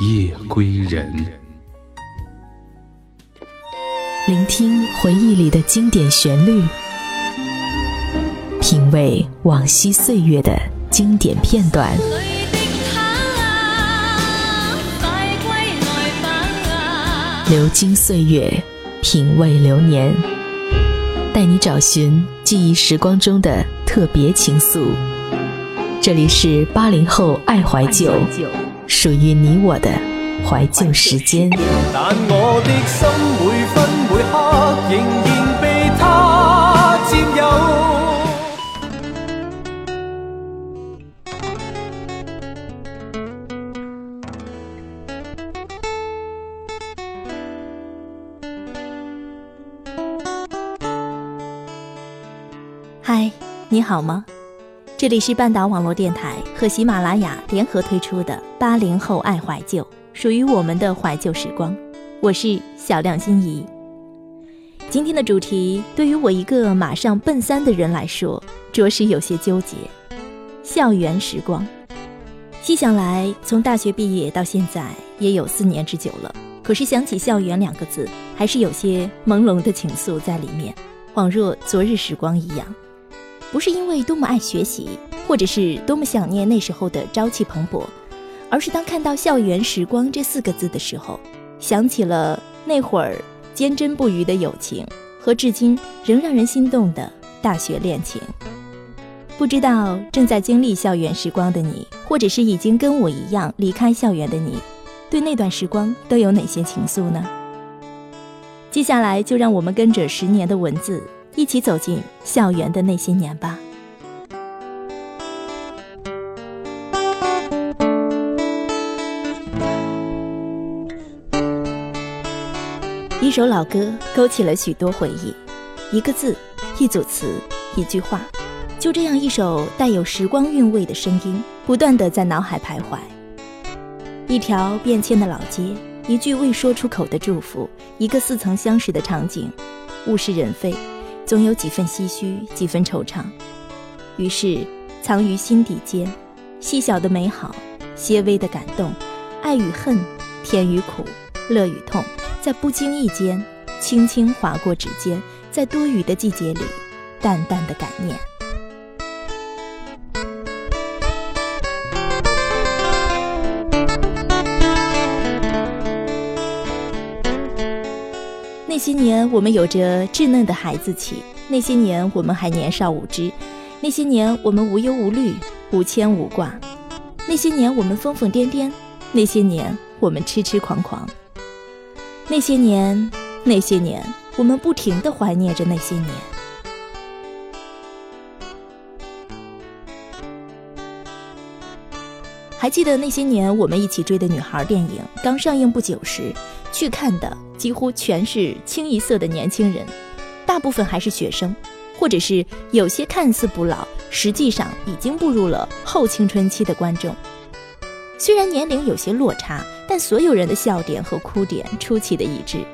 夜归人。聆听回忆里的经典旋律，品味往昔岁月的经典片段。流金岁月，品味流年，带你找寻记忆时光中的特别情愫。这里是八零后爱怀旧，属于你我的怀旧时间。但我的心每分每刻仍然被他占有。嗨，你好吗？这里是半岛网络电台和喜马拉雅联合推出的《八零后爱怀旧》，属于我们的怀旧时光。我是小亮心怡。今天的主题对于我一个马上奔三的人来说，着实有些纠结。校园时光，细想来，从大学毕业到现在也有四年之久了。可是想起“校园”两个字，还是有些朦胧的情愫在里面，恍若昨日时光一样。不是因为多么爱学习，或者是多么想念那时候的朝气蓬勃，而是当看到“校园时光”这四个字的时候。想起了那会儿坚贞不渝的友情和至今仍让人心动的大学恋情。不知道正在经历校园时光的你，或者是已经跟我一样离开校园的你，对那段时光都有哪些情愫呢？接下来就让我们跟着十年的文字，一起走进校园的那些年吧。一首老歌勾起了许多回忆，一个字，一组词，一句话，就这样一首带有时光韵味的声音，不断的在脑海徘徊。一条变迁的老街，一句未说出口的祝福，一个似曾相识的场景，物是人非，总有几分唏嘘，几分惆怅。于是，藏于心底间，细小的美好，些微的感动，爱与恨，甜与苦，乐与痛。在不经意间，轻轻划过指尖，在多雨的季节里，淡淡的感念。那些年，我们有着稚嫩的孩子气；那些年，我们还年少无知；那些年，我们无忧无虑、无牵无挂；那些年，我们疯疯癫癫；那些年，我们痴痴狂狂。那些年，那些年，我们不停的怀念着那些年。还记得那些年我们一起追的女孩电影刚上映不久时，去看的几乎全是清一色的年轻人，大部分还是学生，或者是有些看似不老，实际上已经步入了后青春期的观众。虽然年龄有些落差。但所有人的笑点和哭点出奇的一致，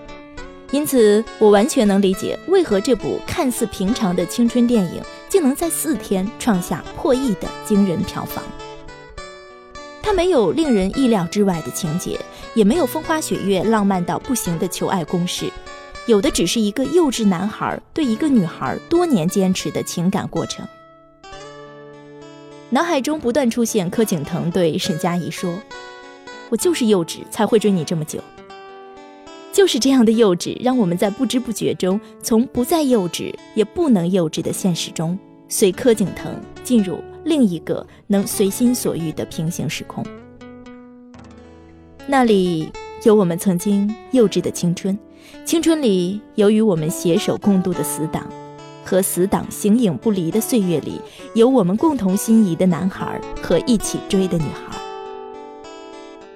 因此我完全能理解为何这部看似平常的青春电影竟能在四天创下破亿的惊人票房。它没有令人意料之外的情节，也没有风花雪月、浪漫到不行的求爱攻势，有的只是一个幼稚男孩对一个女孩多年坚持的情感过程。脑海中不断出现柯景腾对沈佳宜说。我就是幼稚，才会追你这么久。就是这样的幼稚，让我们在不知不觉中，从不再幼稚也不能幼稚的现实中，随柯景腾进入另一个能随心所欲的平行时空。那里有我们曾经幼稚的青春，青春里有与我们携手共度的死党，和死党形影不离的岁月里，有我们共同心仪的男孩和一起追的女孩。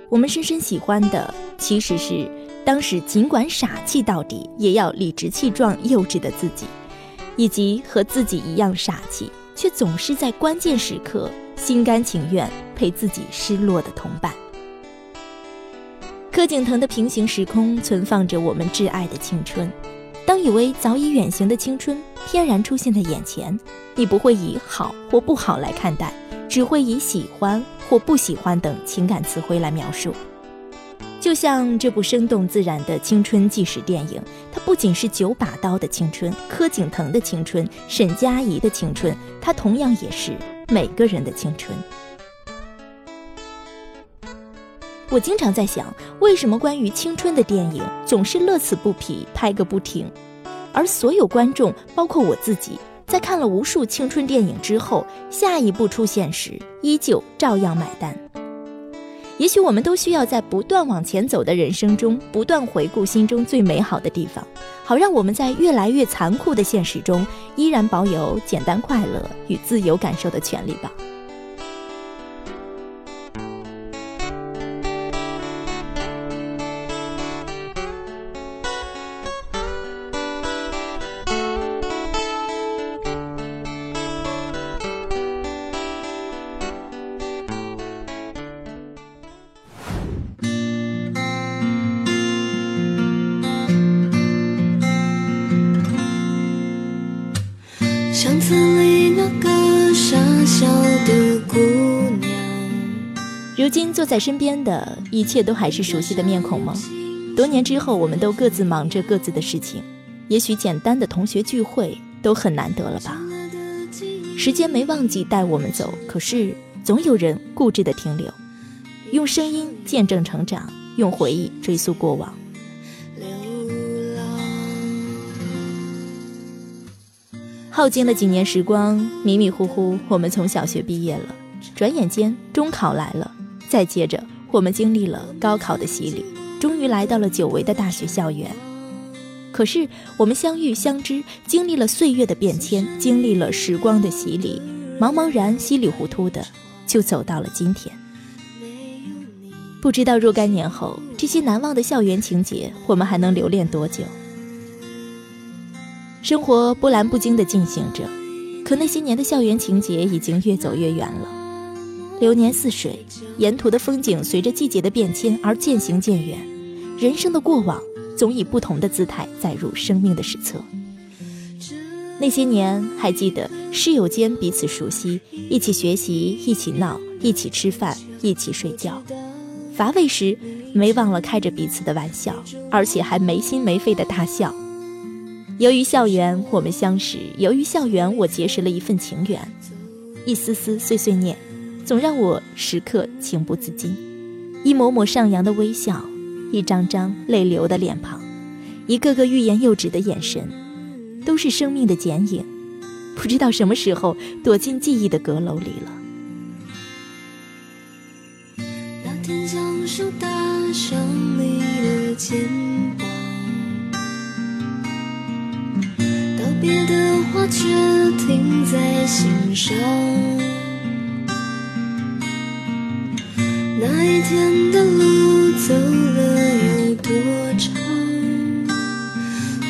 我们深深喜欢的，其实是当时尽管傻气到底，也要理直气壮、幼稚的自己，以及和自己一样傻气，却总是在关键时刻心甘情愿陪自己失落的同伴。柯景腾的平行时空存放着我们挚爱的青春。当以为早已远行的青春翩然出现在眼前，你不会以好或不好来看待，只会以喜欢或不喜欢等情感词汇来描述。就像这部生动自然的青春纪实电影，它不仅是九把刀的青春、柯景腾的青春、沈佳宜的青春，它同样也是每个人的青春。我经常在想，为什么关于青春的电影总是乐此不疲，拍个不停，而所有观众，包括我自己，在看了无数青春电影之后，下一部出现时，依旧照样买单。也许我们都需要在不断往前走的人生中，不断回顾心中最美好的地方，好让我们在越来越残酷的现实中，依然保有简单快乐与自由感受的权利吧。如今坐在身边的一切都还是熟悉的面孔吗？多年之后，我们都各自忙着各自的事情，也许简单的同学聚会都很难得了吧。时间没忘记带我们走，可是总有人固执的停留，用声音见证成长，用回忆追溯过往。耗尽了几年时光，迷迷糊糊，我们从小学毕业了，转眼间中考来了。再接着，我们经历了高考的洗礼，终于来到了久违的大学校园。可是，我们相遇相知，经历了岁月的变迁，经历了时光的洗礼，茫茫然、稀里糊涂的，就走到了今天。不知道若干年后，这些难忘的校园情节，我们还能留恋多久？生活波澜不惊的进行着，可那些年的校园情节已经越走越远了。流年似水，沿途的风景随着季节的变迁而渐行渐远。人生的过往总以不同的姿态载入生命的史册。那些年，还记得室友间彼此熟悉，一起学习，一起闹，一起吃饭，一起睡觉。乏味时，没忘了开着彼此的玩笑，而且还没心没肺的大笑。由于校园，我们相识；由于校园，我结识了一份情缘。一丝丝碎碎念。总让我时刻情不自禁，一抹抹上扬的微笑，一张张泪流的脸庞，一个个欲言又止的眼神，都是生命的剪影，不知道什么时候躲进记忆的阁楼里了。那天将手搭上你的肩膀，道别的话却停在心上。那一天的路走了有多长？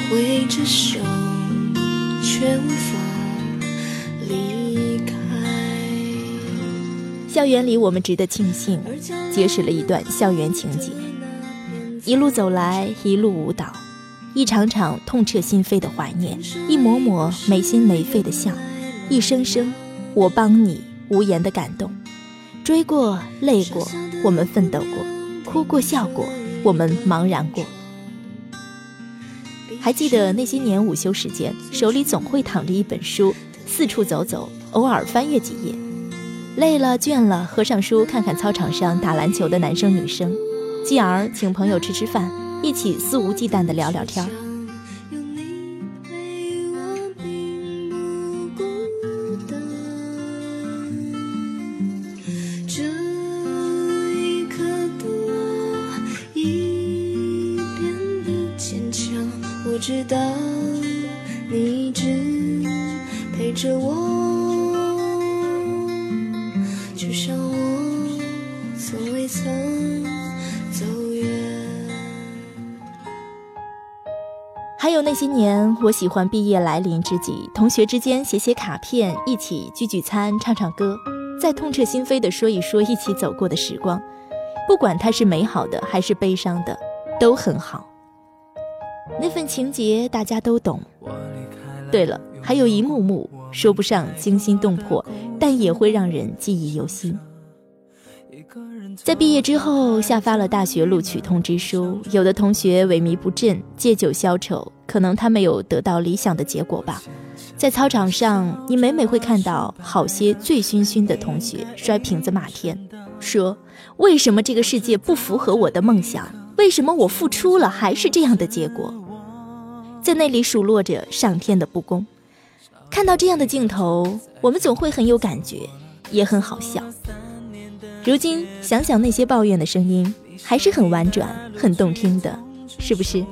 挥着手，却无法离开。校园里，我们值得庆幸，结识了一段校园情节。一路走来，一路舞蹈，一场场痛彻心扉的怀念，一抹抹没心没肺的笑，一声声我帮你无言的感动。追过，累过，我们奋斗过；哭过，笑过，我们茫然过。还记得那些年午休时间，手里总会躺着一本书，四处走走，偶尔翻阅几页。累了倦了，合上书，看看操场上打篮球的男生女生，继而请朋友吃吃饭，一起肆无忌惮地聊聊天儿。直到你一直陪着我就像我从未曾走远还有那些年我喜欢毕业来临之际同学之间写写卡片一起聚聚餐唱唱歌再痛彻心扉的说一说一起走过的时光。不管它是美好的还是悲伤的都很好。那份情节大家都懂。对了，还有一幕幕说不上惊心动魄，但也会让人记忆犹新。在毕业之后，下发了大学录取通知书，有的同学萎靡不振，借酒消愁，可能他没有得到理想的结果吧。在操场上，你每每会看到好些醉醺醺的同学摔瓶子骂天，说为什么这个世界不符合我的梦想？为什么我付出了还是这样的结果？在那里数落着上天的不公。看到这样的镜头，我们总会很有感觉，也很好笑。如今想想那些抱怨的声音，还是很婉转、很动听的，是不是？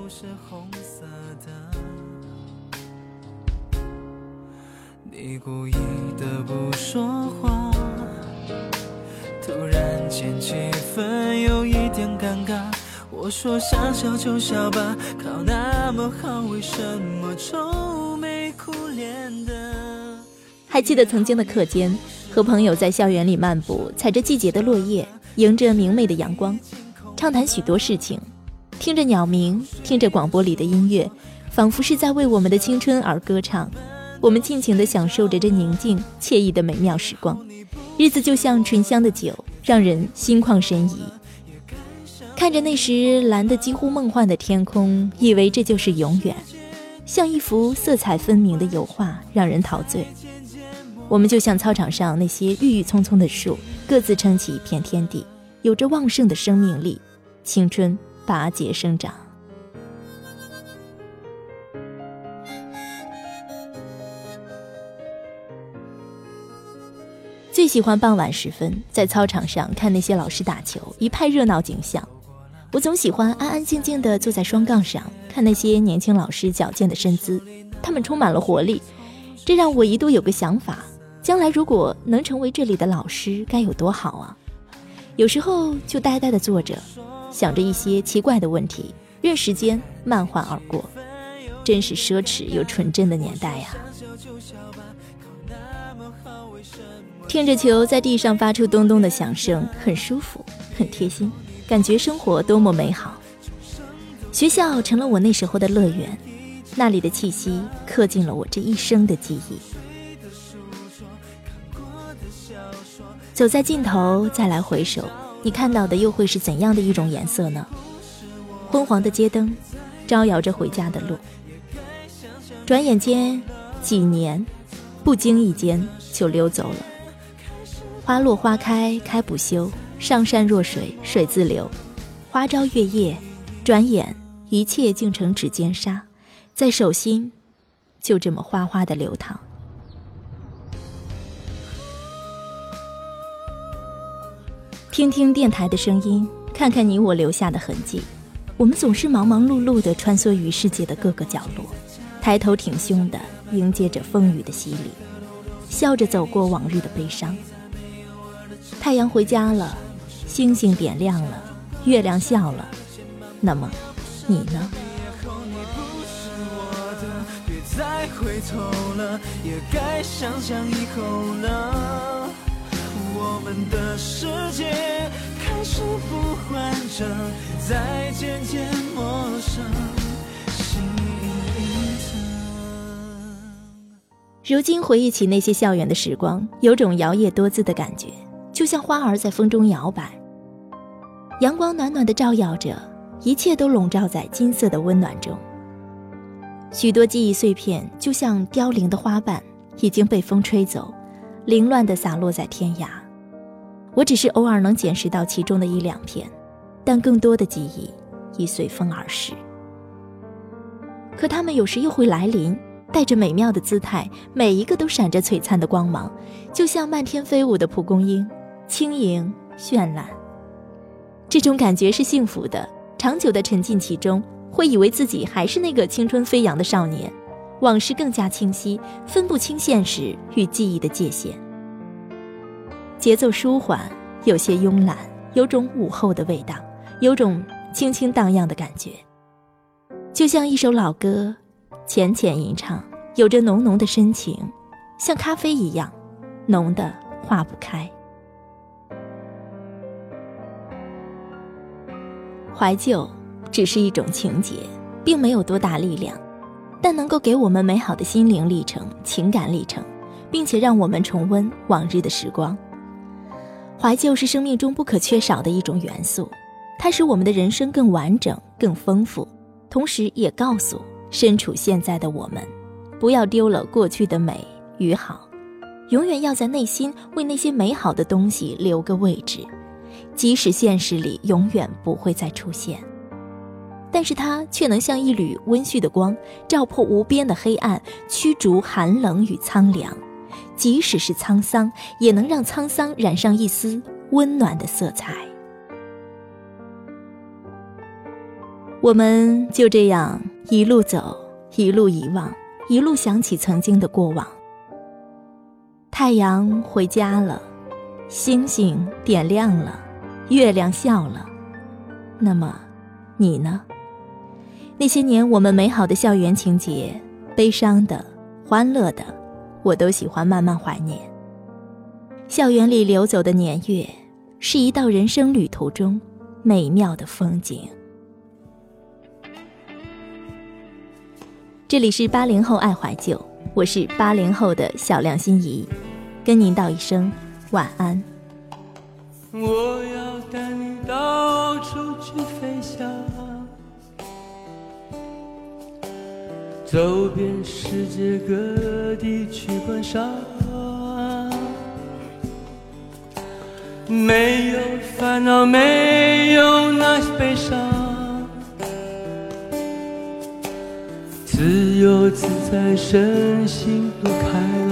你故意的不说话，突然间气氛有一点尴尬。我说想笑就笑吧，么，为什么愁眉苦脸的？还记得曾经的课间。和朋友在校园里漫步，踩着季节的落叶，迎着明媚的阳光，畅谈许多事情，听着鸟鸣，听着广播里的音乐，仿佛是在为我们的青春而歌唱。我们尽情地享受着这宁静惬意的美妙时光，日子就像醇香的酒，让人心旷神怡。看着那时蓝得几乎梦幻的天空，以为这就是永远，像一幅色彩分明的油画，让人陶醉。我们就像操场上那些郁郁葱葱的树，各自撑起一片天地，有着旺盛的生命力，青春拔节生长。最喜欢傍晚时分在操场上看那些老师打球，一派热闹景象。我总喜欢安安静静地坐在双杠上，看那些年轻老师矫健的身姿，他们充满了活力，这让我一度有个想法。将来如果能成为这里的老师，该有多好啊！有时候就呆呆地坐着，想着一些奇怪的问题，任时间慢缓而过。真是奢侈又纯真的年代呀！听着球在地上发出咚咚的响声，很舒服，很贴心，感觉生活多么美好。学校成了我那时候的乐园，那里的气息刻进了我这一生的记忆。走在尽头，再来回首，你看到的又会是怎样的一种颜色呢？昏黄的街灯，招摇着回家的路。转眼间，几年，不经意间就溜走了。花落花开，开不休；上善若水，水自流。花朝月夜，转眼一切竟成指尖沙，在手心，就这么哗哗的流淌。听听电台的声音，看看你我留下的痕迹。我们总是忙忙碌碌地穿梭于世界的各个角落，抬头挺胸地迎接着风雨的洗礼，笑着走过往日的悲伤。太阳回家了，星星点亮了，月亮笑了。那么，你呢？我们的世界开始不完整，在渐渐陌生。如今回忆起那些校园的时光，有种摇曳多姿的感觉，就像花儿在风中摇摆。阳光暖暖的照耀着，一切都笼罩在金色的温暖中。许多记忆碎片，就像凋零的花瓣，已经被风吹走，凌乱地洒落在天涯。我只是偶尔能捡拾到其中的一两片，但更多的记忆已随风而逝。可它们有时又会来临，带着美妙的姿态，每一个都闪着璀璨的光芒，就像漫天飞舞的蒲公英，轻盈绚烂。这种感觉是幸福的，长久的沉浸其中，会以为自己还是那个青春飞扬的少年，往事更加清晰，分不清现实与记忆的界限。节奏舒缓，有些慵懒，有种午后的味道，有种轻轻荡漾的感觉，就像一首老歌，浅浅吟唱，有着浓浓的深情，像咖啡一样浓的化不开。怀旧只是一种情节，并没有多大力量，但能够给我们美好的心灵历程、情感历程，并且让我们重温往日的时光。怀旧是生命中不可缺少的一种元素，它使我们的人生更完整、更丰富，同时也告诉身处现在的我们，不要丢了过去的美与好，永远要在内心为那些美好的东西留个位置。即使现实里永远不会再出现，但是它却能像一缕温煦的光，照破无边的黑暗，驱逐寒冷与苍凉。即使是沧桑，也能让沧桑染上一丝温暖的色彩。我们就这样一路走，一路遗忘，一路想起曾经的过往。太阳回家了，星星点亮了。月亮笑了，那么，你呢？那些年我们美好的校园情节，悲伤的、欢乐的，我都喜欢慢慢怀念。校园里流走的年月，是一道人生旅途中美妙的风景。这里是八零后爱怀旧，我是八零后的小亮心怡，跟您道一声晚安。我要带你到处去飞翔，走遍世界各地去观赏，没有烦恼，没有那些悲伤，自由自在，身心多开朗。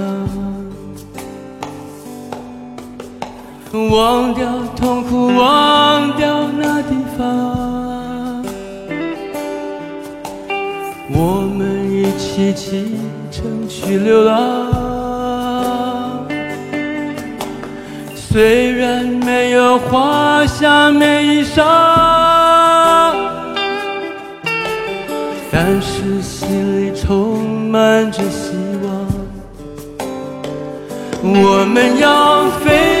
忘掉痛苦，忘掉那地方，我们一起启程去流浪。虽然没有华厦美衣裳，但是心里充满着希望。我们要飞。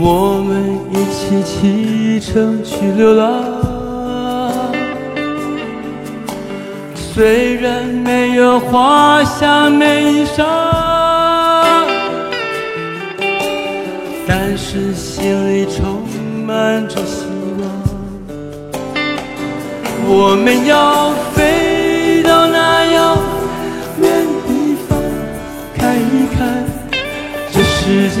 我们一起启程去流浪。虽然没有华厦美衣裳，但是心里充满着希望。我们要飞到那遥远地方，看一看这。世界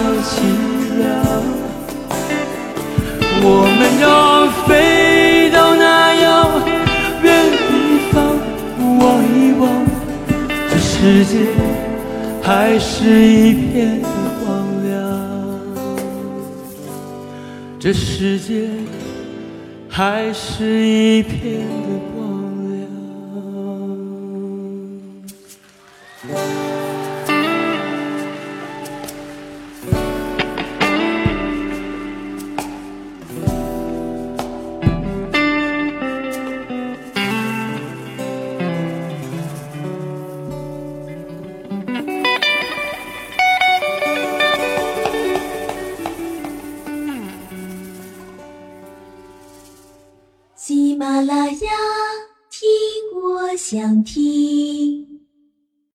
我们要飞到那遥远地方望一望，这世界还是一片的光亮，这世界还是一片的